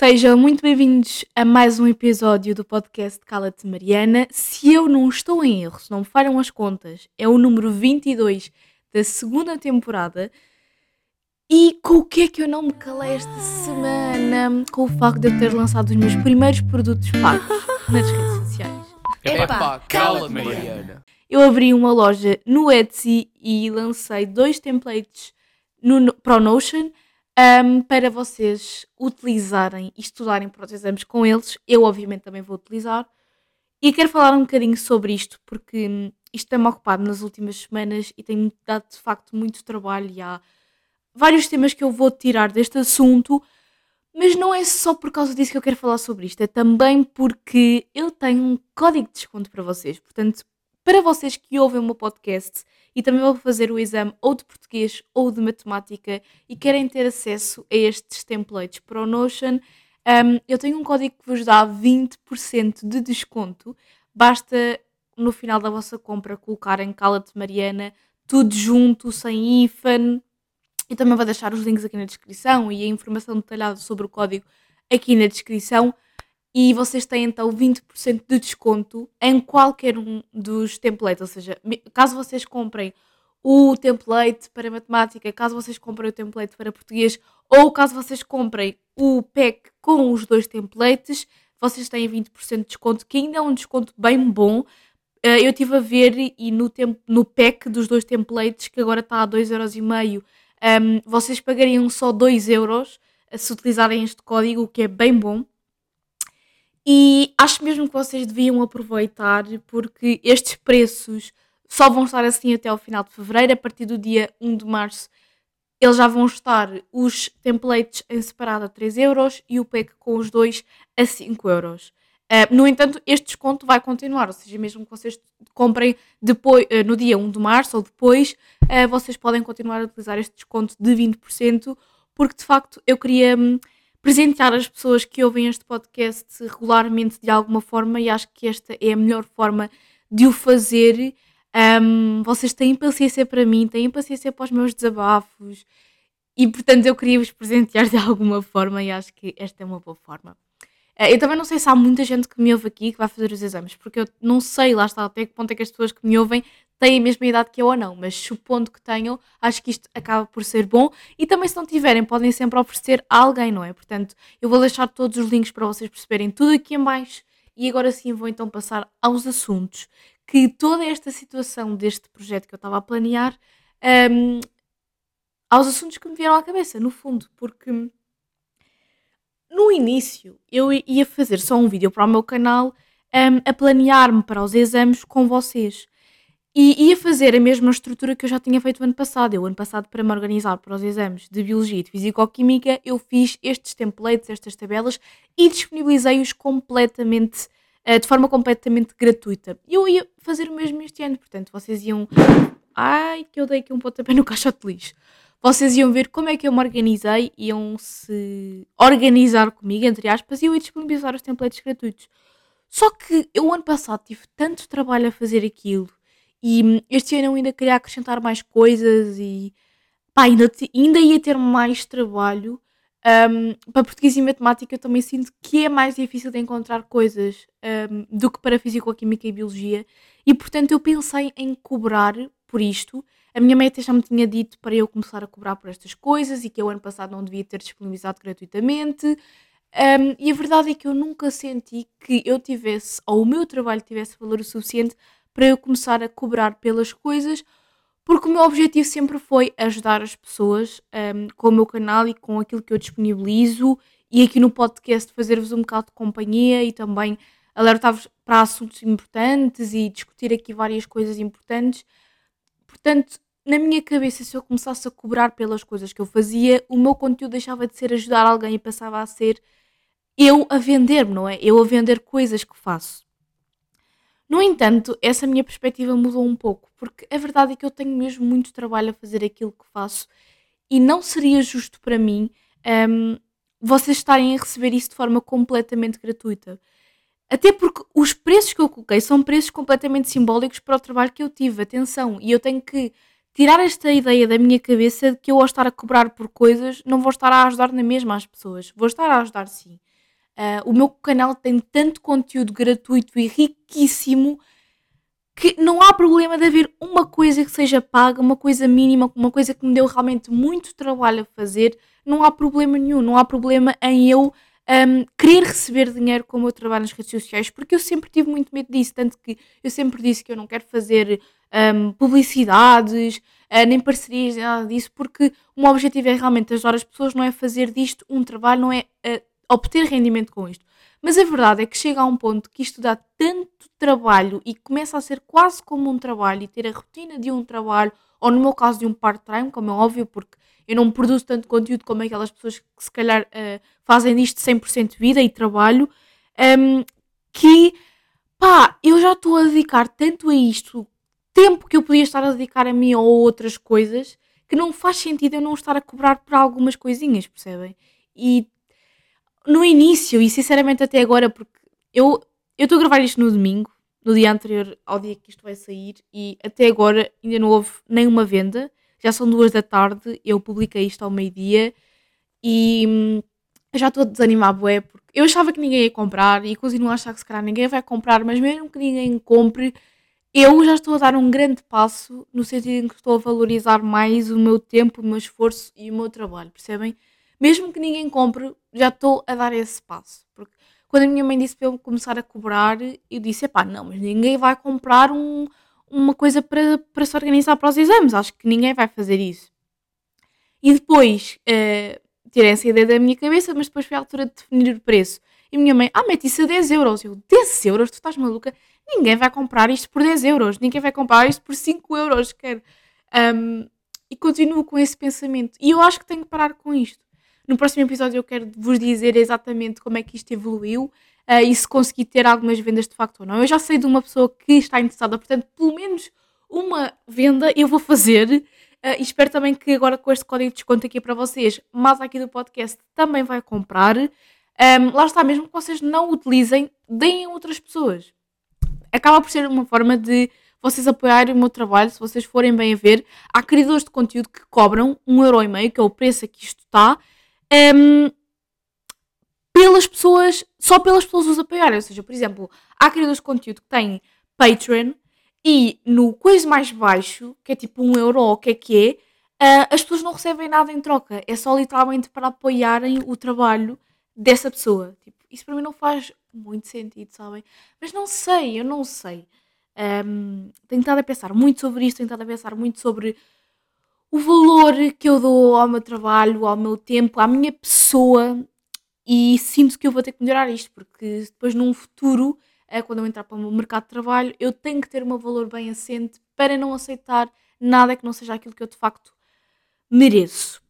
Sejam muito bem-vindos a mais um episódio do podcast Cala-te Mariana. Se eu não estou em erro, se não me falham as contas, é o número 22 da segunda temporada. E com o que é que eu não me calei esta semana? Com o facto de eu ter lançado os meus primeiros produtos pagos nas redes sociais. Epá, cala-te, Mariana. Eu abri uma loja no Etsy e lancei dois templates no, para o Notion um, para vocês utilizarem e estudarem para os exames com eles. Eu, obviamente, também vou utilizar. E quero falar um bocadinho sobre isto, porque hum, isto tem-me ocupado nas últimas semanas e tem-me dado, de facto, muito trabalho. E há vários temas que eu vou tirar deste assunto, mas não é só por causa disso que eu quero falar sobre isto, é também porque eu tenho um código de desconto para vocês. Portanto, para vocês que ouvem o meu podcast e também vão fazer o exame ou de português ou de matemática e querem ter acesso a estes templates para o Notion, um, eu tenho um código que vos dá 20% de desconto. Basta no final da vossa compra colocarem Cala-te Mariana, tudo junto, sem hífen. Eu também vou deixar os links aqui na descrição e a informação detalhada sobre o código aqui na descrição e vocês têm então 20% de desconto em qualquer um dos templates. Ou seja, caso vocês comprem o template para matemática, caso vocês comprem o template para português ou caso vocês comprem o pack com os dois templates, vocês têm 20% de desconto, que ainda é um desconto bem bom. Eh, eu estive a ver e no, tempo, no pack dos dois templates, que agora está a 2,5€, um, ehm, vocês pagariam só 2€ se utilizarem este código, o que é bem bom. E acho mesmo que vocês deviam aproveitar, porque estes preços só vão estar assim até ao final de fevereiro. A partir do dia 1 de março, eles já vão estar os templates em separado a 3 euros e o pack com os dois a 5 euros. Uh, no entanto, este desconto vai continuar, ou seja, mesmo que vocês comprem depois, uh, no dia 1 de março ou depois, uh, vocês podem continuar a utilizar este desconto de 20%, porque de facto eu queria. Hum, presentear as pessoas que ouvem este podcast regularmente de alguma forma e acho que esta é a melhor forma de o fazer. Um, vocês têm paciência para mim, têm paciência para os meus desabafos e portanto eu queria vos presentear de alguma forma e acho que esta é uma boa forma. Uh, eu também não sei se há muita gente que me ouve aqui que vai fazer os exames, porque eu não sei, lá está, até que ponto é que as pessoas que me ouvem têm a mesma idade que eu ou não, mas supondo que tenham, acho que isto acaba por ser bom. E também, se não tiverem, podem sempre oferecer a alguém, não é? Portanto, eu vou deixar todos os links para vocês perceberem tudo aqui em baixo. E agora sim vou então passar aos assuntos que toda esta situação deste projeto que eu estava a planear, um, aos assuntos que me vieram à cabeça, no fundo, porque no início eu ia fazer só um vídeo para o meu canal um, a planear-me para os exames com vocês. E ia fazer a mesma estrutura que eu já tinha feito o ano passado. Eu, ano passado, para me organizar para os exames de Biologia e de Fisicoquímica, eu fiz estes templates, estas tabelas e disponibilizei-os completamente, uh, de forma completamente gratuita. E eu ia fazer o mesmo este ano, portanto, vocês iam. Ai, que eu dei aqui um pontapé no caixote de lixo. Vocês iam ver como é que eu me organizei, iam se organizar comigo, entre aspas, e eu ia disponibilizar os templates gratuitos. Só que eu, ano passado, tive tanto trabalho a fazer aquilo e hum, este ano eu ainda queria acrescentar mais coisas e pá, ainda, ainda ia ter mais trabalho. Um, para português e matemática eu também sinto que é mais difícil de encontrar coisas um, do que para físico-química e biologia e portanto eu pensei em cobrar por isto. A minha meta já me tinha dito para eu começar a cobrar por estas coisas e que eu ano passado não devia ter disponibilizado gratuitamente. Um, e a verdade é que eu nunca senti que eu tivesse, ou o meu trabalho tivesse valor o suficiente para eu começar a cobrar pelas coisas, porque o meu objetivo sempre foi ajudar as pessoas um, com o meu canal e com aquilo que eu disponibilizo e aqui no podcast fazer-vos um bocado de companhia e também alertar-vos para assuntos importantes e discutir aqui várias coisas importantes. Portanto, na minha cabeça, se eu começasse a cobrar pelas coisas que eu fazia, o meu conteúdo deixava de ser ajudar alguém e passava a ser eu a vender-me, não é? Eu a vender coisas que faço. No entanto, essa minha perspectiva mudou um pouco, porque a verdade é que eu tenho mesmo muito trabalho a fazer aquilo que faço e não seria justo para mim um, vocês estarem a receber isso de forma completamente gratuita. Até porque os preços que eu coloquei são preços completamente simbólicos para o trabalho que eu tive. Atenção, e eu tenho que tirar esta ideia da minha cabeça de que eu ao estar a cobrar por coisas não vou estar a ajudar na mesma as pessoas. Vou estar a ajudar sim. Uh, o meu canal tem tanto conteúdo gratuito e riquíssimo que não há problema de haver uma coisa que seja paga, uma coisa mínima, uma coisa que me deu realmente muito trabalho a fazer. Não há problema nenhum, não há problema em eu um, querer receber dinheiro com meu trabalho nas redes sociais, porque eu sempre tive muito medo disso. Tanto que eu sempre disse que eu não quero fazer um, publicidades, uh, nem parcerias, nem nada disso, porque o meu objetivo é realmente ajudar as pessoas, não é fazer disto um trabalho, não é uh, obter rendimento com isto. Mas a verdade é que chega a um ponto que isto dá tanto trabalho e começa a ser quase como um trabalho e ter a rotina de um trabalho, ou no meu caso de um part-time, como é óbvio, porque eu não produzo tanto conteúdo como aquelas pessoas que se calhar uh, fazem disto 100% de vida e trabalho, um, que pá, eu já estou a dedicar tanto a isto, tempo que eu podia estar a dedicar a mim ou a outras coisas, que não faz sentido eu não estar a cobrar por algumas coisinhas, percebem? E no início e sinceramente até agora, porque eu estou a gravar isto no domingo, no dia anterior ao dia que isto vai sair, e até agora ainda não houve nenhuma venda. Já são duas da tarde, eu publiquei isto ao meio-dia e hum, já estou a desanimar, bué, porque eu achava que ninguém ia comprar e continuo a achar que se calhar ninguém vai comprar, mas mesmo que ninguém compre, eu já estou a dar um grande passo no sentido em que estou a valorizar mais o meu tempo, o meu esforço e o meu trabalho, percebem? Mesmo que ninguém compre, já estou a dar esse passo. Porque quando a minha mãe disse para eu começar a cobrar, eu disse: pá, não, mas ninguém vai comprar um, uma coisa para, para se organizar para os exames. Acho que ninguém vai fazer isso. E depois uh, tirei essa ideia da minha cabeça, mas depois foi a altura de definir o preço. E minha mãe, ah, mete isso a 10 euros. Eu, 10 euros? Tu estás maluca? Ninguém vai comprar isto por 10 euros. Ninguém vai comprar isto por 5 euros. Quer. Um, e continuo com esse pensamento. E eu acho que tenho que parar com isto. No próximo episódio eu quero vos dizer exatamente como é que isto evoluiu uh, e se consegui ter algumas vendas de facto ou não. Eu já sei de uma pessoa que está interessada, portanto, pelo menos uma venda eu vou fazer. Uh, e espero também que agora com este código de desconto aqui para vocês, mais aqui do podcast também vai comprar. Um, lá está, mesmo que vocês não utilizem, deem a outras pessoas. Acaba por ser uma forma de vocês apoiarem o meu trabalho, se vocês forem bem a ver. Há criadores de conteúdo que cobram um euro e meio, que é o preço a que isto está, um, pelas pessoas, só pelas pessoas os apoiarem. Ou seja, por exemplo, há criadores de conteúdo que têm Patreon e no coisa mais baixo, que é tipo um euro ou o que é que é, uh, as pessoas não recebem nada em troca. É só literalmente para apoiarem o trabalho dessa pessoa. Tipo, isso para mim não faz muito sentido, sabem? Mas não sei, eu não sei. Um, tenho estado a pensar muito sobre isto, tenho estado a pensar muito sobre o valor que eu dou ao meu trabalho, ao meu tempo, à minha pessoa e sinto que eu vou ter que melhorar isto, porque depois num futuro, é quando eu entrar para o mercado de trabalho, eu tenho que ter um valor bem assente para não aceitar nada que não seja aquilo que eu de facto mereço.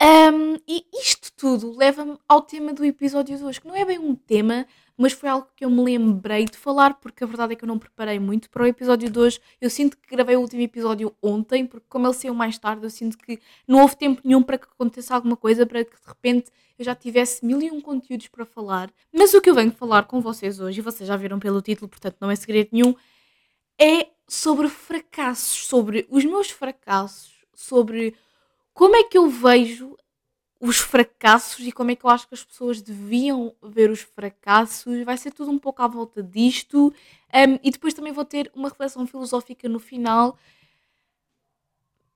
Um, e isto tudo leva-me ao tema do episódio de hoje, que não é bem um tema, mas foi algo que eu me lembrei de falar, porque a verdade é que eu não preparei muito para o episódio de hoje. Eu sinto que gravei o último episódio ontem, porque como ele saiu mais tarde, eu sinto que não houve tempo nenhum para que aconteça alguma coisa, para que de repente eu já tivesse mil e um conteúdos para falar. Mas o que eu venho falar com vocês hoje, e vocês já viram pelo título, portanto não é segredo nenhum, é sobre fracassos, sobre os meus fracassos, sobre como é que eu vejo os fracassos e como é que eu acho que as pessoas deviam ver os fracassos. Vai ser tudo um pouco à volta disto. Um, e depois também vou ter uma reflexão filosófica no final.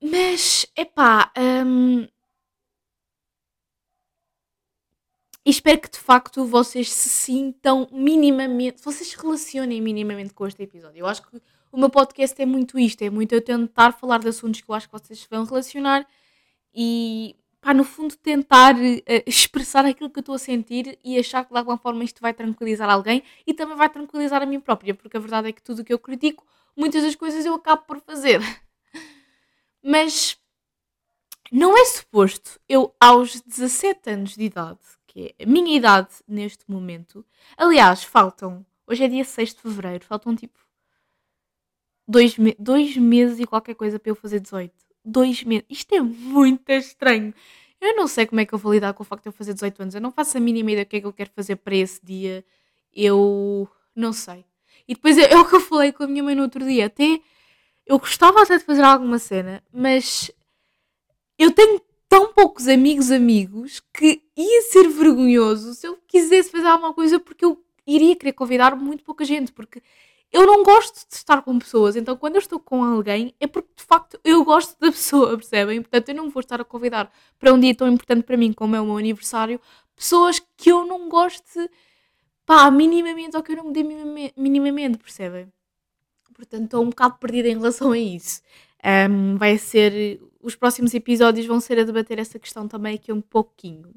Mas, epá. Um, e espero que de facto vocês se sintam minimamente. Vocês se relacionem minimamente com este episódio. Eu acho que o meu podcast é muito isto: é muito eu tentar falar de assuntos que eu acho que vocês vão relacionar. E pá, no fundo, tentar uh, expressar aquilo que eu estou a sentir e achar que de alguma forma isto vai tranquilizar alguém e também vai tranquilizar a mim própria, porque a verdade é que tudo o que eu critico, muitas das coisas eu acabo por fazer. Mas não é suposto eu, aos 17 anos de idade, que é a minha idade neste momento, aliás, faltam, hoje é dia 6 de fevereiro, faltam tipo dois, me dois meses e qualquer coisa para eu fazer 18 dois meses. Isto é muito estranho. Eu não sei como é que eu vou lidar com o facto de eu fazer 18 anos. Eu não faço a mínima ideia do que é que eu quero fazer para esse dia. Eu não sei. E depois é, é o que eu falei com a minha mãe no outro dia. Até eu gostava até de fazer alguma cena, mas eu tenho tão poucos amigos amigos que ia ser vergonhoso se eu quisesse fazer alguma coisa porque eu iria querer convidar muito pouca gente, porque eu não gosto de estar com pessoas, então quando eu estou com alguém é porque de facto eu gosto da pessoa, percebem? Portanto, eu não vou estar a convidar para um dia tão importante para mim como é o meu aniversário pessoas que eu não goste, pá, minimamente ou que eu não me dê minimamente, percebem? Portanto, estou um bocado perdida em relação a isso. Um, vai ser. Os próximos episódios vão ser a debater essa questão também aqui um pouquinho.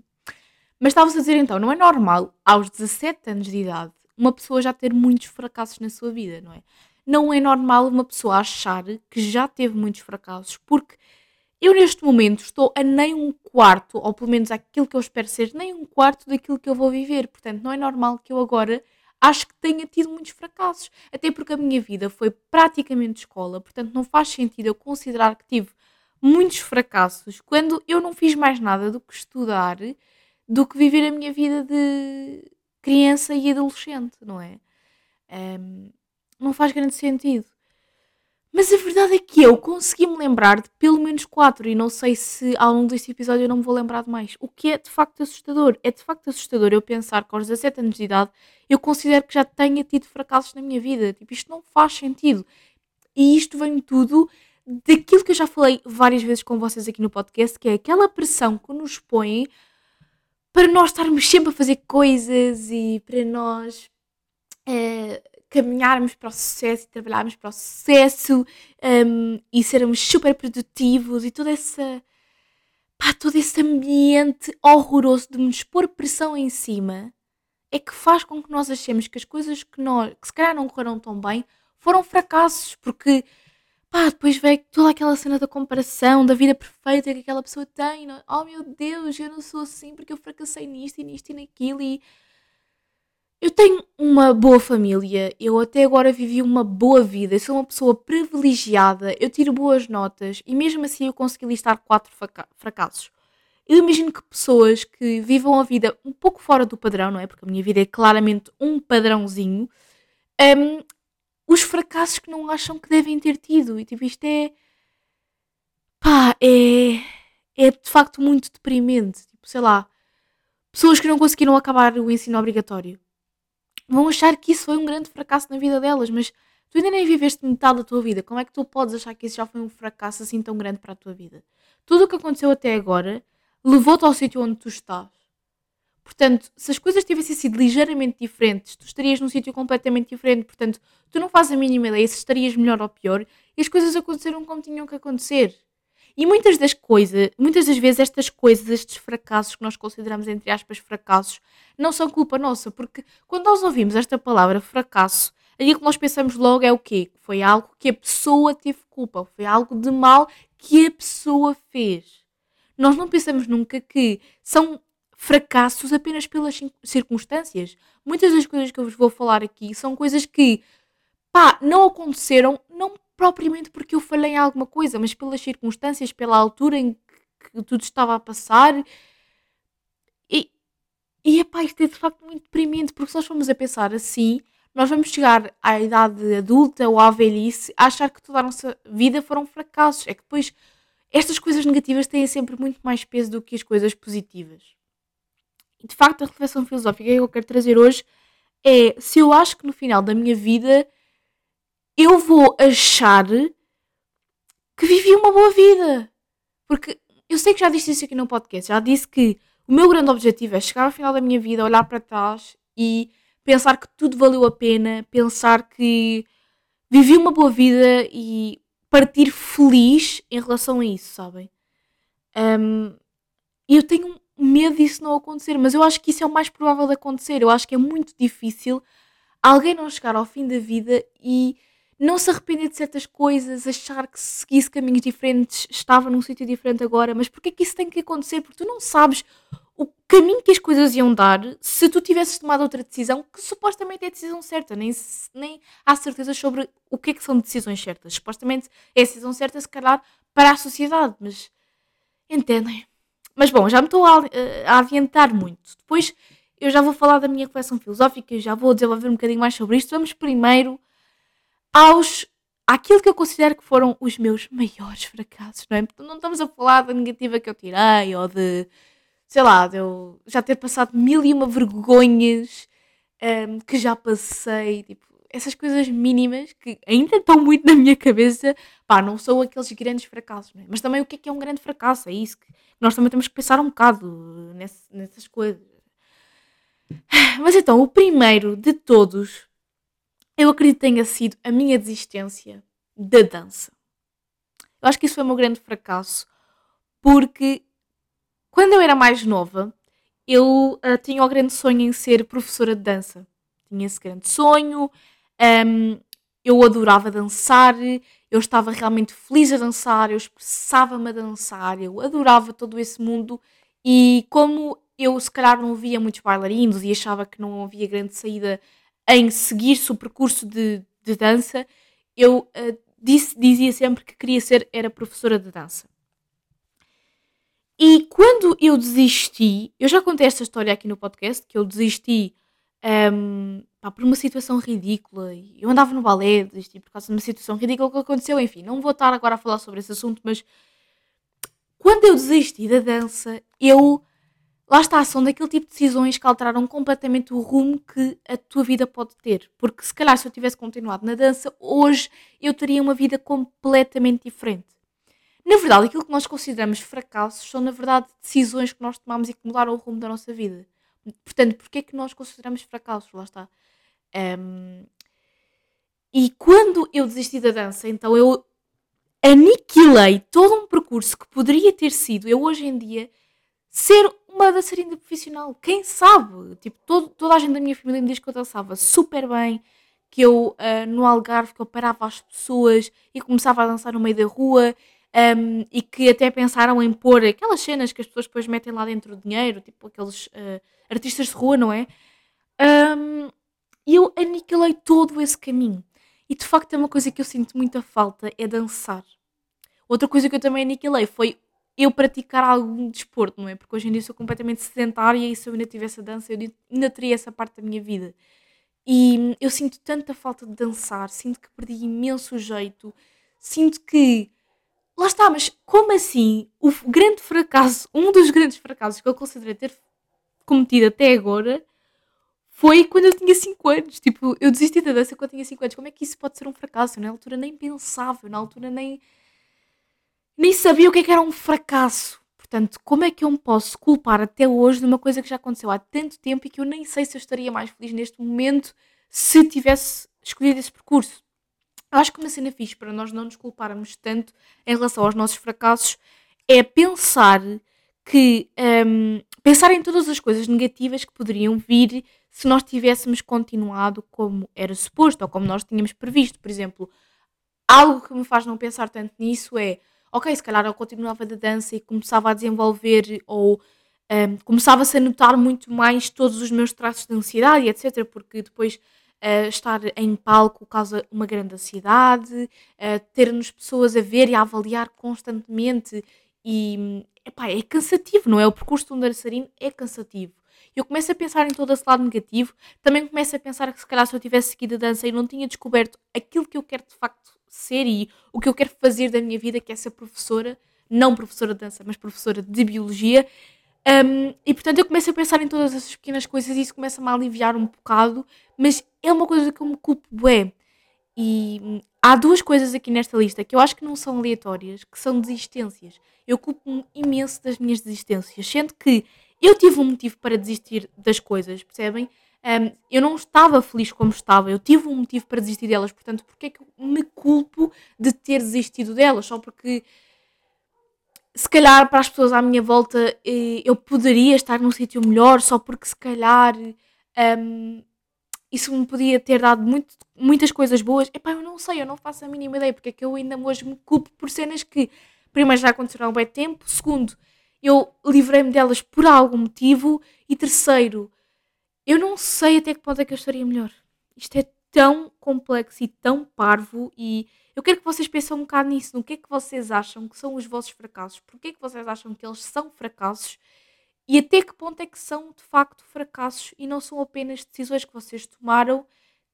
Mas estava-se a dizer então, não é normal aos 17 anos de idade uma pessoa já ter muitos fracassos na sua vida, não é? Não é normal uma pessoa achar que já teve muitos fracassos, porque eu neste momento estou a nem um quarto, ou pelo menos aquilo que eu espero ser, nem um quarto daquilo que eu vou viver. Portanto, não é normal que eu agora acho que tenha tido muitos fracassos. Até porque a minha vida foi praticamente escola, portanto, não faz sentido eu considerar que tive muitos fracassos quando eu não fiz mais nada do que estudar, do que viver a minha vida de criança e adolescente, não é? Um, não faz grande sentido. Mas a verdade é que eu consegui-me lembrar de pelo menos quatro, e não sei se ao longo deste episódio eu não me vou lembrar de mais. O que é de facto assustador. É de facto assustador eu pensar que aos 17 anos de idade eu considero que já tenha tido fracassos na minha vida. Tipo, isto não faz sentido. E isto vem tudo daquilo que eu já falei várias vezes com vocês aqui no podcast, que é aquela pressão que nos põe para nós estarmos sempre a fazer coisas e para nós é, caminharmos para o sucesso e trabalharmos para o sucesso um, e sermos super produtivos e toda essa pá, todo esse ambiente horroroso de nos pôr pressão em cima é que faz com que nós achemos que as coisas que nós que se calhar não correram tão bem foram fracassos porque pá, depois veio toda aquela cena da comparação, da vida perfeita que aquela pessoa tem. Não? Oh meu Deus, eu não sou assim porque eu fracassei nisto e nisto e naquilo. E eu tenho uma boa família, eu até agora vivi uma boa vida, eu sou uma pessoa privilegiada, eu tiro boas notas e mesmo assim eu consegui listar quatro fracassos. Eu imagino que pessoas que vivam a vida um pouco fora do padrão, não é? Porque a minha vida é claramente um padrãozinho, um, os fracassos que não acham que devem ter tido. E tipo, isto é. pá, é. é de facto muito deprimente. Tipo, sei lá. Pessoas que não conseguiram acabar o ensino obrigatório vão achar que isso foi um grande fracasso na vida delas, mas tu ainda nem viveste metade da tua vida. Como é que tu podes achar que isso já foi um fracasso assim tão grande para a tua vida? Tudo o que aconteceu até agora levou-te ao sítio onde tu estás. Portanto, se as coisas tivessem sido ligeiramente diferentes, tu estarias num sítio completamente diferente. Portanto, tu não fazes a mínima ideia se estarias melhor ou pior e as coisas aconteceram como tinham que acontecer. E muitas das coisas, muitas das vezes estas coisas, estes fracassos que nós consideramos entre aspas fracassos, não são culpa nossa, porque quando nós ouvimos esta palavra fracasso, aquilo que nós pensamos logo é o quê? Foi algo que a pessoa teve culpa, foi algo de mal que a pessoa fez. Nós não pensamos nunca que são fracassos apenas pelas circunstâncias. Muitas das coisas que eu vos vou falar aqui são coisas que, pá, não aconteceram, não propriamente porque eu falhei em alguma coisa, mas pelas circunstâncias, pela altura em que tudo estava a passar. E, e epá, isto é de facto muito deprimente, porque se nós formos a pensar assim, nós vamos chegar à idade adulta ou à velhice a achar que toda a nossa vida foram fracassos. É que depois estas coisas negativas têm sempre muito mais peso do que as coisas positivas de facto, a reflexão filosófica que eu quero trazer hoje é se eu acho que no final da minha vida eu vou achar que vivi uma boa vida. Porque eu sei que já disse isso aqui no podcast, já disse que o meu grande objetivo é chegar ao final da minha vida, olhar para trás e pensar que tudo valeu a pena, pensar que vivi uma boa vida e partir feliz em relação a isso, sabem? Um, eu tenho medo disso não acontecer, mas eu acho que isso é o mais provável de acontecer. Eu acho que é muito difícil alguém não chegar ao fim da vida e não se arrepender de certas coisas, achar que se seguisse caminhos diferentes estava num sítio diferente agora, mas porquê que isso tem que acontecer? Porque tu não sabes o caminho que as coisas iam dar se tu tivesses tomado outra decisão que supostamente é a decisão certa, nem, nem há certeza sobre o que é que são decisões certas. Supostamente é a decisão certa, se calhar, para a sociedade, mas entendem? Mas bom, já me estou a, eh, a adiantar muito. Depois eu já vou falar da minha reflexão filosófica, já vou desenvolver um bocadinho mais sobre isto. Vamos primeiro aos àquilo que eu considero que foram os meus maiores fracassos, não é? Porque não estamos a falar da negativa que eu tirei ou de, sei lá, de eu já ter passado mil e uma vergonhas um, que já passei, tipo, essas coisas mínimas que ainda estão muito na minha cabeça, pá, não são aqueles grandes fracassos, não é? Mas também o que é que é um grande fracasso? É isso que nós também temos que pensar um bocado nesse, nessas coisas. Mas então, o primeiro de todos eu acredito que tenha sido a minha desistência da dança. Eu acho que isso foi o meu grande fracasso, porque quando eu era mais nova, eu uh, tinha o grande sonho em ser professora de dança. Tinha esse grande sonho, um, eu adorava dançar, eu estava realmente feliz a dançar, eu expressava-me a dançar, eu adorava todo esse mundo e como eu se calhar não via muitos bailarinos e achava que não havia grande saída em seguir-se o percurso de, de dança, eu uh, disse, dizia sempre que queria ser era professora de dança. E quando eu desisti, eu já contei esta história aqui no podcast, que eu desisti um, pá, por uma situação ridícula. Eu andava no balé, desisti por causa de uma situação ridícula que aconteceu. Enfim, não vou estar agora a falar sobre esse assunto, mas quando eu desisti da dança, eu lá está, são daquele tipo de decisões que alteraram completamente o rumo que a tua vida pode ter. Porque se calhar se eu tivesse continuado na dança, hoje eu teria uma vida completamente diferente. Na verdade, aquilo que nós consideramos fracassos são, na verdade, decisões que nós tomamos e que mudaram o rumo da nossa vida. Portanto, porquê é que nós consideramos fracassos? Lá está. Um, e quando eu desisti da dança, então eu aniquilei todo um percurso que poderia ter sido eu hoje em dia ser uma dançarina profissional. Quem sabe? Tipo, todo, toda a gente da minha família me diz que eu dançava super bem, que eu uh, no Algarve que eu parava as pessoas e começava a dançar no meio da rua um, e que até pensaram em pôr aquelas cenas que as pessoas depois metem lá dentro o dinheiro, tipo aqueles uh, artistas de rua, não é? Um, e eu aniquilei todo esse caminho. E de facto é uma coisa que eu sinto muita falta, é dançar. Outra coisa que eu também aniquilei foi eu praticar algum desporto, não é? Porque hoje em dia sou completamente sedentária e se eu ainda tivesse a dança, eu ainda teria essa parte da minha vida. E eu sinto tanta falta de dançar, sinto que perdi imenso jeito, sinto que. Lá está, mas como assim? O grande fracasso, um dos grandes fracassos que eu considerei ter cometido até agora foi quando eu tinha 5 anos. Tipo, eu desisti da dança quando eu tinha 5 anos. Como é que isso pode ser um fracasso? Eu, na altura nem pensava, eu, na altura nem nem sabia o que, é que era um fracasso. Portanto, como é que eu me posso culpar até hoje de uma coisa que já aconteceu há tanto tempo e que eu nem sei se eu estaria mais feliz neste momento se tivesse escolhido esse percurso? Eu acho que uma cena fixe para nós não nos culparmos tanto em relação aos nossos fracassos é pensar que um, pensar em todas as coisas negativas que poderiam vir se nós tivéssemos continuado como era suposto ou como nós tínhamos previsto. Por exemplo, algo que me faz não pensar tanto nisso é ok, se calhar eu continuava da dança e começava a desenvolver ou um, começava-se a notar muito mais todos os meus traços de ansiedade, etc. Porque depois uh, estar em palco causa uma grande ansiedade, uh, ter-nos pessoas a ver e a avaliar constantemente e epá, é cansativo, não é? O percurso de um dançarino é cansativo. Eu começo a pensar em todo esse lado negativo, também começo a pensar que se calhar se eu tivesse seguido a dança e não tinha descoberto aquilo que eu quero de facto ser e o que eu quero fazer da minha vida, que é ser professora, não professora de dança, mas professora de biologia. Um, e portanto eu começo a pensar em todas essas pequenas coisas e isso começa-me a aliviar um bocado, mas é uma coisa que eu me culpo bué. E hum, há duas coisas aqui nesta lista que eu acho que não são aleatórias, que são desistências. Eu culpo-me imenso das minhas desistências, sendo que eu tive um motivo para desistir das coisas, percebem? Um, eu não estava feliz como estava, eu tive um motivo para desistir delas, portanto, porque é que eu me culpo de ter desistido delas? Só porque se calhar para as pessoas à minha volta eh, eu poderia estar num sítio melhor, só porque se calhar um, isso me podia ter dado muito, muitas coisas boas. Epá, eu não sei, eu não faço a mínima ideia, porque é que eu ainda hoje me culpo por cenas que, primeiro, já aconteceram há um bem tempo, segundo, eu livrei-me delas por algum motivo, e terceiro, eu não sei até que ponto é que eu estaria melhor. Isto é tão complexo e tão parvo e eu quero que vocês pensem um bocado nisso, no que é que vocês acham que são os vossos fracassos, porque é que vocês acham que eles são fracassos e até que ponto é que são de facto fracassos e não são apenas decisões que vocês tomaram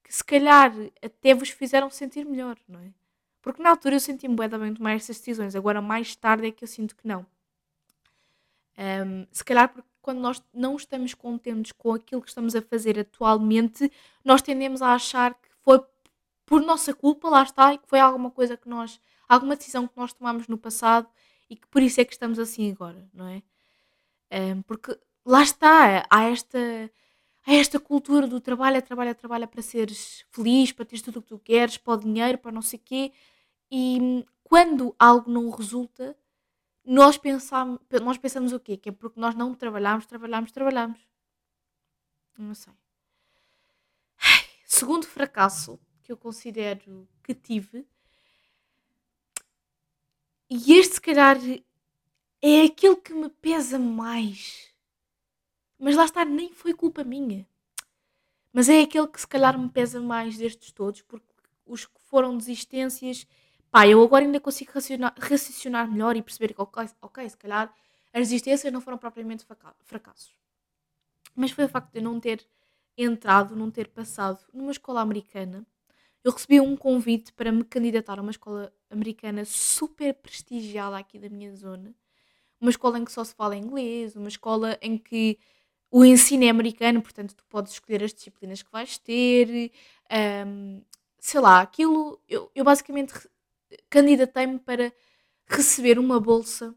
que se calhar até vos fizeram sentir melhor, não é? Porque na altura eu senti-me bem tomar essas decisões, agora mais tarde é que eu sinto que não. Um, se calhar porque quando nós não estamos contentes com aquilo que estamos a fazer atualmente, nós tendemos a achar que foi por nossa culpa, lá está, e que foi alguma coisa que nós, alguma decisão que nós tomamos no passado e que por isso é que estamos assim agora, não é? Um, porque lá está, há esta, há esta cultura do trabalho, trabalha, trabalha para seres feliz, para teres tudo o que tu queres, para o dinheiro, para não sei o quê, e quando algo não resulta, nós pensamos, nós pensamos o quê? Que é porque nós não trabalhamos, trabalhamos, trabalhamos. Não sei. Segundo fracasso que eu considero que tive, e este se calhar é aquele que me pesa mais. Mas lá está, nem foi culpa minha. Mas é aquele que se calhar me pesa mais destes todos, porque os que foram desistências Pá, eu agora ainda consigo racionar, raciocinar melhor e perceber que, ok, ok, se calhar as resistências não foram propriamente fracassos. Mas foi o facto de eu não ter entrado, não ter passado numa escola americana. Eu recebi um convite para me candidatar a uma escola americana super prestigiada aqui da minha zona. Uma escola em que só se fala inglês, uma escola em que o ensino é americano, portanto tu podes escolher as disciplinas que vais ter. Um, sei lá, aquilo. Eu, eu basicamente candidatei-me para receber uma bolsa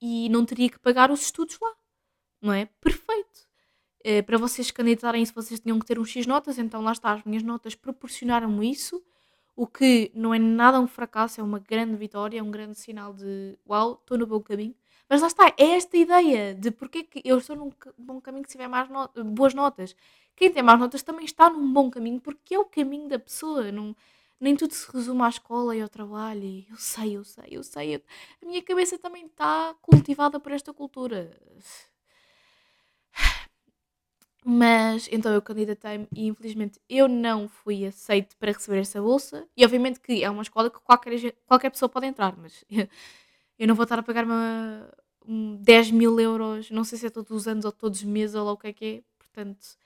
e não teria que pagar os estudos lá. Não é? Perfeito. É, para vocês candidatarem isso, vocês tinham que ter um X notas, então lá está, as minhas notas proporcionaram isso, o que não é nada um fracasso, é uma grande vitória, é um grande sinal de uau, estou no bom caminho. Mas lá está, é esta ideia de porque que eu estou num bom caminho se tiver mais boas notas. Quem tem más notas também está num bom caminho, porque é o caminho da pessoa. Não, nem tudo se resume à escola e ao trabalho. E eu sei, eu sei, eu sei. Eu... A minha cabeça também está cultivada por esta cultura. Mas então eu candidatei-me e infelizmente eu não fui aceito para receber essa bolsa. E obviamente que é uma escola que qualquer, qualquer pessoa pode entrar, mas eu não vou estar a pagar uma, um 10 mil euros, não sei se é todos os anos ou todos os meses ou lá o que é que é. Portanto,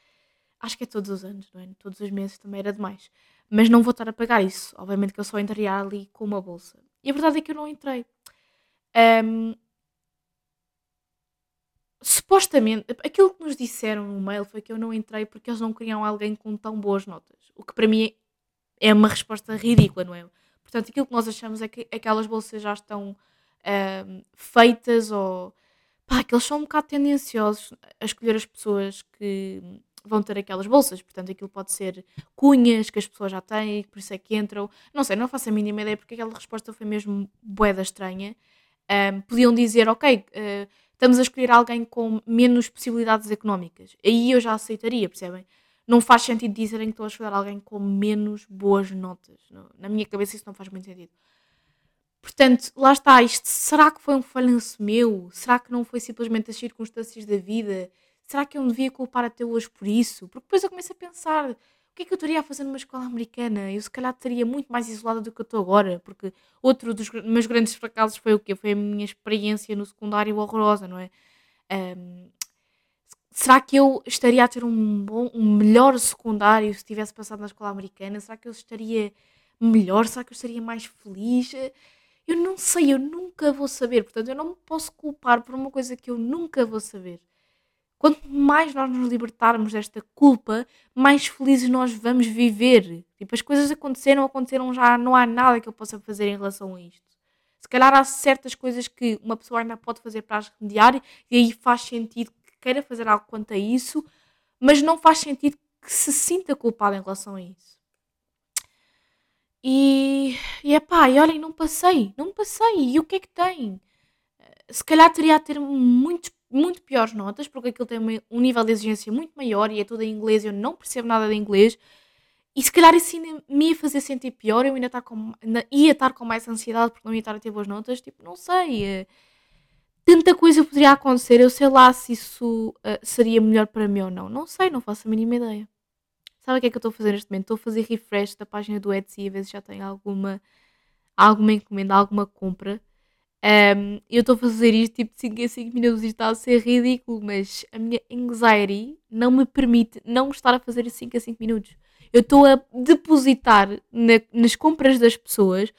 acho que é todos os anos, não é? Todos os meses também era demais mas não vou estar a pagar isso. Obviamente que eu só entraria ali com uma bolsa. E a verdade é que eu não entrei. Um, supostamente, aquilo que nos disseram no mail foi que eu não entrei porque eles não queriam alguém com tão boas notas. O que para mim é uma resposta ridícula, não é? Portanto, aquilo que nós achamos é que aquelas bolsas já estão um, feitas ou. pá, que eles são um bocado tendenciosos a escolher as pessoas que vão ter aquelas bolsas. Portanto, aquilo pode ser cunhas que as pessoas já têm, por isso é que entram. Não sei, não faço a mínima ideia porque aquela resposta foi mesmo boeda estranha. Um, podiam dizer, ok, uh, estamos a escolher alguém com menos possibilidades económicas. Aí eu já aceitaria, percebem? Não faz sentido dizerem que estou a escolher alguém com menos boas notas. Na minha cabeça isso não faz muito sentido. Portanto, lá está, isto, será que foi um falhanço meu? Será que não foi simplesmente as circunstâncias da vida? Será que eu me devia culpar até hoje por isso? Porque depois eu começo a pensar, o que é que eu estaria a fazer numa escola americana? Eu se calhar estaria muito mais isolada do que eu estou agora, porque outro dos meus grandes fracassos foi o quê? Foi a minha experiência no secundário horrorosa, não é? Um, será que eu estaria a ter um, bom, um melhor secundário se tivesse passado na escola americana? Será que eu estaria melhor? Será que eu estaria mais feliz? Eu não sei, eu nunca vou saber. Portanto, eu não me posso culpar por uma coisa que eu nunca vou saber. Quanto mais nós nos libertarmos desta culpa, mais felizes nós vamos viver. Tipo, as coisas aconteceram, aconteceram já, não há nada que eu possa fazer em relação a isto. Se calhar há certas coisas que uma pessoa ainda pode fazer para as remediar e aí faz sentido que queira fazer algo quanto a isso, mas não faz sentido que se sinta culpada em relação a isso. E, e é pá, e olhem, não passei, não passei. E o que é que tem? Se calhar teria a ter muitos muito piores notas, porque aquilo tem um nível de exigência muito maior e é tudo em inglês, eu não percebo nada de inglês. E se calhar isso ainda me ia fazer sentir pior, eu ainda estar com, ia estar com mais ansiedade porque não ia estar a ter boas notas, tipo, não sei. Eh, tanta coisa poderia acontecer, eu sei lá se isso uh, seria melhor para mim ou não. Não sei, não faço a mínima ideia. Sabe o que é que eu estou a fazer neste momento? Estou a fazer refresh da página do Etsy a se já tem alguma, alguma encomenda, alguma compra. Um, eu estou a fazer isto tipo de 5 em 5 minutos e está a ser ridículo, mas a minha anxiety não me permite não estar a fazer isso 5 a 5 minutos. Eu estou a depositar na, nas compras das pessoas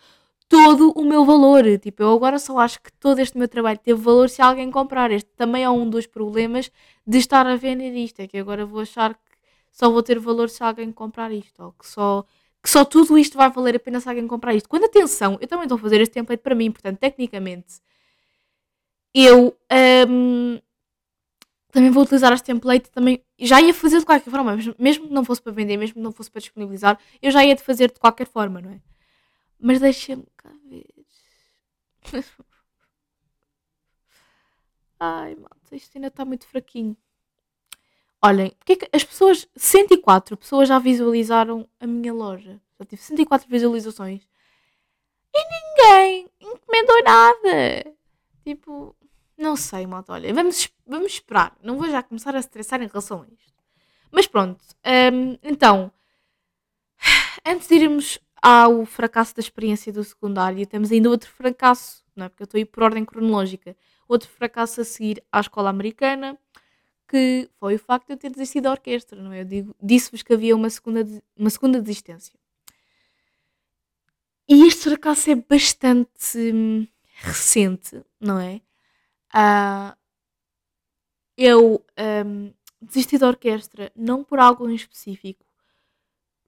todo o meu valor. Tipo, eu agora só acho que todo este meu trabalho teve valor se alguém comprar. Este também é um dos problemas de estar a vender isto. É que agora vou achar que só vou ter valor se alguém comprar isto. Ou que só, que só tudo isto vai valer a pena se alguém comprar isto. Quando atenção, eu também estou a fazer este template para mim. Portanto, tecnicamente, eu um, também vou utilizar este template. Também, já ia fazer de qualquer forma. Mesmo que não fosse para vender, mesmo que não fosse para disponibilizar, eu já ia de fazer de qualquer forma, não é? Mas deixa-me cá ver. Ai, malta, isto ainda está muito fraquinho. Olhem, porque é que as pessoas, 104 pessoas já visualizaram a minha loja. Já tive 104 visualizações. E ninguém encomendou nada. Tipo, não sei, malta. Olha, vamos, vamos esperar. Não vou já começar a estressar em relação a isto. Mas pronto. Um, então, antes de irmos há o fracasso da experiência do secundário, temos ainda outro fracasso, não é? Porque eu estou aí por ordem cronológica. Outro fracasso a seguir à escola americana, que foi o facto de eu ter desistido da orquestra, não é? Eu digo, disse-vos que havia uma segunda, uma segunda desistência. E este fracasso é bastante hum, recente, não é? Uh, eu um, desisti da orquestra não por algo em específico,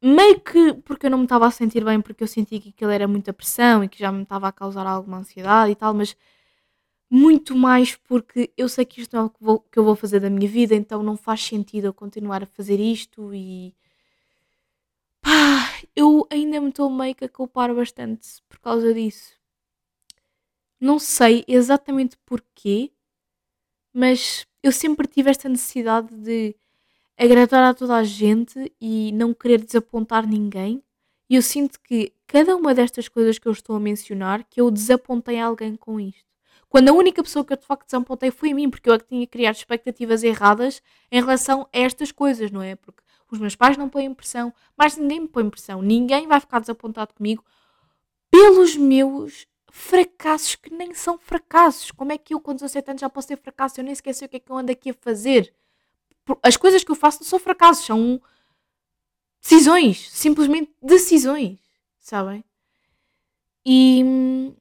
meio que porque eu não me estava a sentir bem, porque eu senti que aquilo era muita pressão e que já me estava a causar alguma ansiedade e tal, mas muito mais porque eu sei que isto não é o que, vou, que eu vou fazer da minha vida, então não faz sentido eu continuar a fazer isto e. pá, eu ainda me estou meio que a culpar bastante por causa disso. Não sei exatamente porquê, mas eu sempre tive esta necessidade de agradar a toda a gente e não querer desapontar ninguém. E eu sinto que cada uma destas coisas que eu estou a mencionar, que eu desapontei alguém com isto. Quando a única pessoa que eu de facto desapontei foi a mim, porque eu é que tinha criado expectativas erradas em relação a estas coisas, não é? Porque os meus pais não põem pressão, mas ninguém me põe pressão, ninguém vai ficar desapontado comigo pelos meus fracassos que nem são fracassos. Como é que eu, com 17 anos, já posso ter fracasso? Eu nem esqueci o que é que eu ando aqui a fazer as coisas que eu faço não são fracassos, são decisões, simplesmente decisões, sabem? E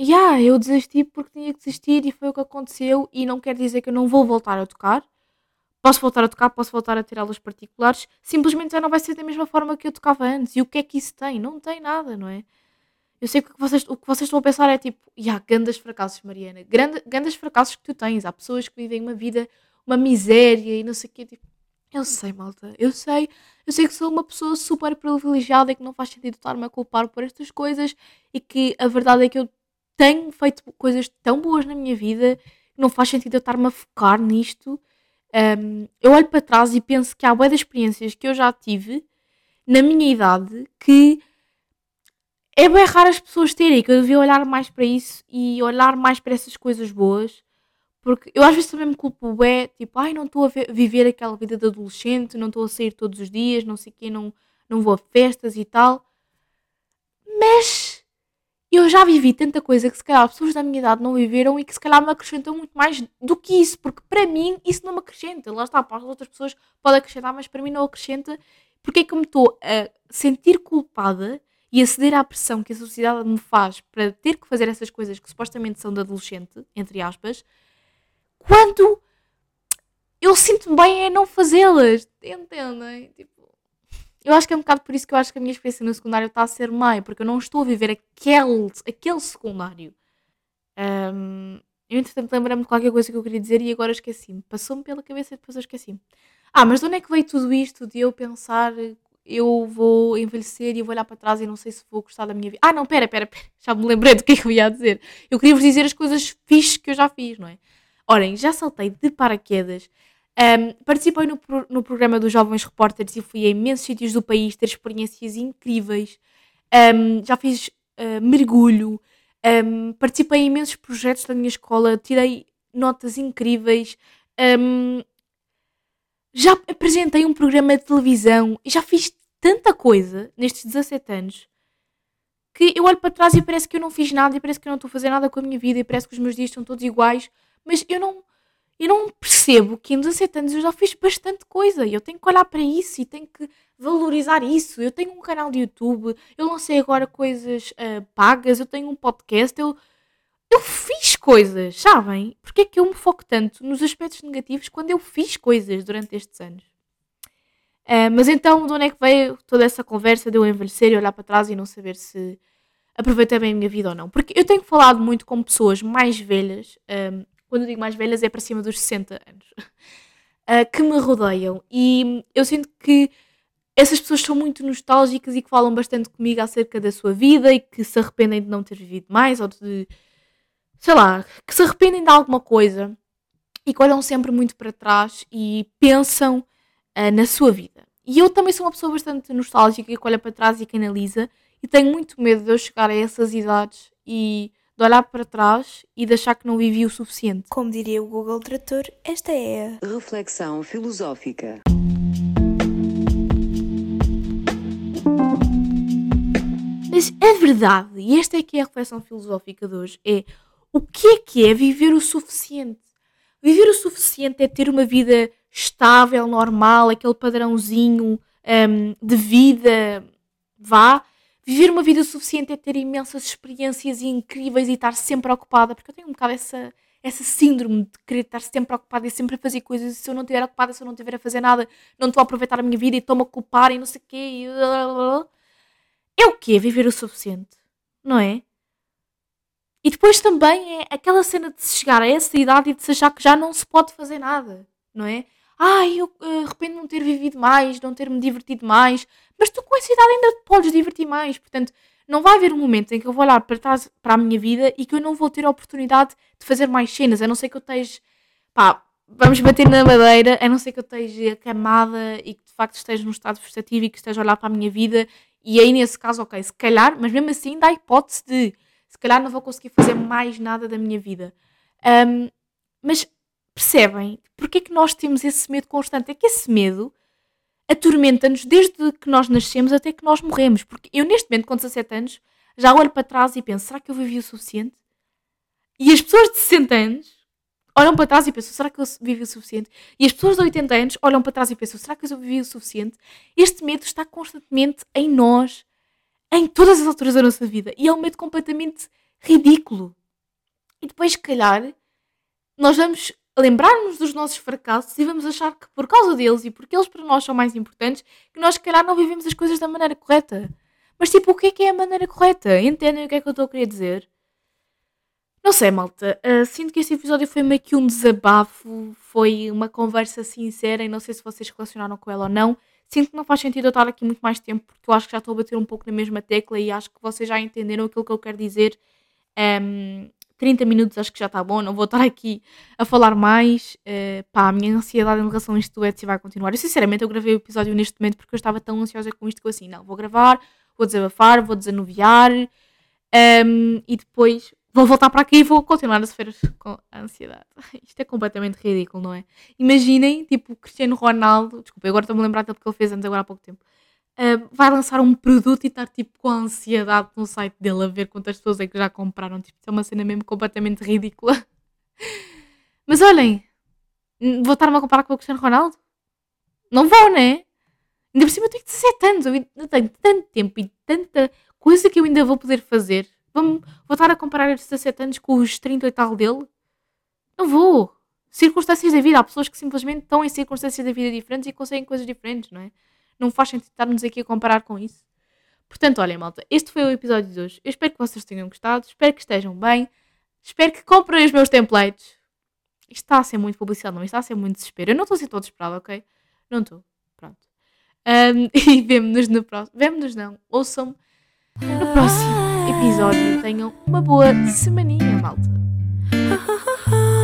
yeah, eu desisti porque tinha que desistir e foi o que aconteceu e não quer dizer que eu não vou voltar a tocar. Posso voltar a tocar, posso voltar a ter aulas particulares, simplesmente já não vai ser da mesma forma que eu tocava antes. E o que é que isso tem? Não tem nada, não é? Eu sei que o que vocês, o que vocês estão a pensar é tipo, já, yeah, grandes fracassos, Mariana. Grande, grandes fracassos que tu tens. Há pessoas que vivem uma vida uma miséria e não sei o quê. Tipo, eu sei, malta, eu sei, eu sei que sou uma pessoa super privilegiada e que não faz sentido estar-me a culpar por estas coisas e que a verdade é que eu tenho feito coisas tão boas na minha vida que não faz sentido eu estar-me a focar nisto. Um, eu olho para trás e penso que há boas experiências que eu já tive na minha idade que é bem raro as pessoas terem, que eu devia olhar mais para isso e olhar mais para essas coisas boas porque eu às vezes também me culpo, é tipo, ai, não estou a viver aquela vida de adolescente, não estou a sair todos os dias, não sei o quê, não, não vou a festas e tal. Mas eu já vivi tanta coisa que se calhar pessoas da minha idade não viveram e que se calhar me acrescentam muito mais do que isso, porque para mim isso não me acrescenta. Lá está, para as outras pessoas pode acrescentar, mas para mim não acrescenta. Porque é que eu me estou a sentir culpada e a ceder à pressão que a sociedade me faz para ter que fazer essas coisas que supostamente são de adolescente, entre aspas, quando eu sinto bem é não fazê-las. Entendem? Tipo, eu acho que é um bocado por isso que eu acho que a minha experiência no secundário está a ser má, porque eu não estou a viver aquele, aquele secundário. Um, eu, entretanto, lembrei-me de qualquer coisa que eu queria dizer e agora esqueci-me. Passou-me pela cabeça e depois eu esqueci-me. Ah, mas de onde é que veio tudo isto de eu pensar eu vou envelhecer e eu vou olhar para trás e não sei se vou gostar da minha vida? Ah, não, pera, pera, pera. Já me lembrei do que é eu ia dizer. Eu queria vos dizer as coisas fixes que eu já fiz, não é? Orem, já saltei de paraquedas. Um, participei no, no programa dos Jovens Repórteres e fui a imensos sítios do país ter experiências incríveis. Um, já fiz uh, mergulho, um, participei em imensos projetos da minha escola, tirei notas incríveis. já apresentei um programa de televisão e já fiz tanta coisa nestes 17 anos que eu olho para trás e parece que eu não fiz nada e parece que eu não estou a fazer nada com a minha vida e parece que os meus dias estão todos iguais mas eu não. Eu não percebo que em 17 anos eu já fiz bastante coisa eu tenho que olhar para isso e tenho que valorizar isso. Eu tenho um canal de YouTube, eu lancei agora coisas uh, pagas, eu tenho um podcast, eu, eu fiz coisas, sabem? Porque é que eu me foco tanto nos aspectos negativos quando eu fiz coisas durante estes anos? Uh, mas então, de onde é que veio toda essa conversa de eu envelhecer e olhar para trás e não saber se aproveitei bem a minha vida ou não? Porque eu tenho falado muito com pessoas mais velhas, um, quando eu digo mais velhas é para cima dos 60 anos, uh, que me rodeiam e eu sinto que essas pessoas são muito nostálgicas e que falam bastante comigo acerca da sua vida e que se arrependem de não ter vivido mais ou de, sei lá, que se arrependem de alguma coisa e que olham sempre muito para trás e pensam uh, na sua vida. E eu também sou uma pessoa bastante nostálgica que olha para trás e que analisa e tenho muito medo de eu chegar a essas idades e de olhar para trás e de achar que não vivi o suficiente. Como diria o Google Trator, esta é a reflexão filosófica. Mas é verdade, e esta é que é a reflexão filosófica de hoje, é o que é que é viver o suficiente? Viver o suficiente é ter uma vida estável, normal, aquele padrãozinho um, de vida, vá. Viver uma vida suficiente é ter imensas experiências incríveis e estar sempre ocupada, porque eu tenho um bocado essa, essa síndrome de querer estar sempre ocupada e sempre a fazer coisas, e se eu não estiver ocupada, se eu não estiver a fazer nada, não estou a aproveitar a minha vida e estou-me a culpar e não sei o quê. É o quê? Viver o suficiente, não é? E depois também é aquela cena de se chegar a essa idade e de se achar que já não se pode fazer nada, não é? Ai, eu uh, arrependo de não ter vivido mais, de não ter me divertido mais, mas tu com essa idade ainda te podes divertir mais. Portanto, não vai haver um momento em que eu vou olhar para trás para a minha vida e que eu não vou ter a oportunidade de fazer mais cenas, a não ser que eu esteja, pá, vamos bater na madeira, a não ser que eu esteja acamada e que de facto esteja num estado vegetativo e que esteja a olhar para a minha vida e aí, nesse caso, ok, se calhar, mas mesmo assim dá a hipótese de se calhar não vou conseguir fazer mais nada da minha vida. Um, mas percebem? Porque é que nós temos esse medo constante? É que esse medo atormenta-nos desde que nós nascemos até que nós morremos. Porque eu, neste momento, com 17 anos, já olho para trás e penso: será que eu vivi o suficiente? E as pessoas de 60 anos olham para trás e pensam: será que eu vivi o suficiente? E as pessoas de 80 anos olham para trás e pensam: será que eu vivi o suficiente? Este medo está constantemente em nós, em todas as alturas da nossa vida. E é um medo completamente ridículo. E depois, se calhar, nós vamos lembrar-nos dos nossos fracassos e vamos achar que por causa deles e porque eles para nós são mais importantes, que nós, se calhar, não vivemos as coisas da maneira correta. Mas, tipo, o que é que é a maneira correta? Entendem o que é que eu estou a querer dizer? Não sei, malta. Uh, sinto que este episódio foi meio que um desabafo, foi uma conversa sincera e não sei se vocês relacionaram com ela ou não. Sinto que não faz sentido eu estar aqui muito mais tempo porque eu acho que já estou a bater um pouco na mesma tecla e acho que vocês já entenderam aquilo que eu quero dizer. Um, 30 minutos acho que já está bom, não vou estar aqui a falar mais. Uh, pá, a minha ansiedade em relação a isto do Etsy vai continuar. Eu sinceramente eu gravei o episódio neste momento porque eu estava tão ansiosa com isto que eu assim, não, vou gravar, vou desabafar, vou desanuviar um, e depois vou voltar para aqui e vou continuar a sofrer com a ansiedade. Isto é completamente ridículo, não é? Imaginem, tipo, Cristiano Ronaldo, desculpa, agora estou-me a lembrar dele porque ele fez antes agora há pouco tempo, vai lançar um produto e estar, tipo, com a ansiedade no site dele a ver quantas pessoas é que já compraram. Tipo, é uma cena mesmo completamente ridícula. Mas olhem, vou estar-me a comparar com o Cristiano Ronaldo? Não vou, né? Ainda por cima eu tenho 17 anos, eu tenho tanto tempo e tanta coisa que eu ainda vou poder fazer Vamos voltar a comparar estes 17 anos com os 30 e tal dele? Não vou. Circunstâncias da vida. Há pessoas que simplesmente estão em circunstâncias da vida diferentes e conseguem coisas diferentes, não é? Não faz sentido estarmos aqui a comparar com isso. Portanto, olhem, malta, este foi o episódio de hoje. Eu espero que vocês tenham gostado, espero que estejam bem, espero que comprem os meus templates. Isto está a ser muito publicidade, não, isto está a ser muito desespero. Eu não estou a ser todo esperado, ok? Não estou. Pronto. Um, e vemo-nos no próximo. Vemo-nos não, ouçam-me no próximo episódio. Tenham uma boa semaninha, malta.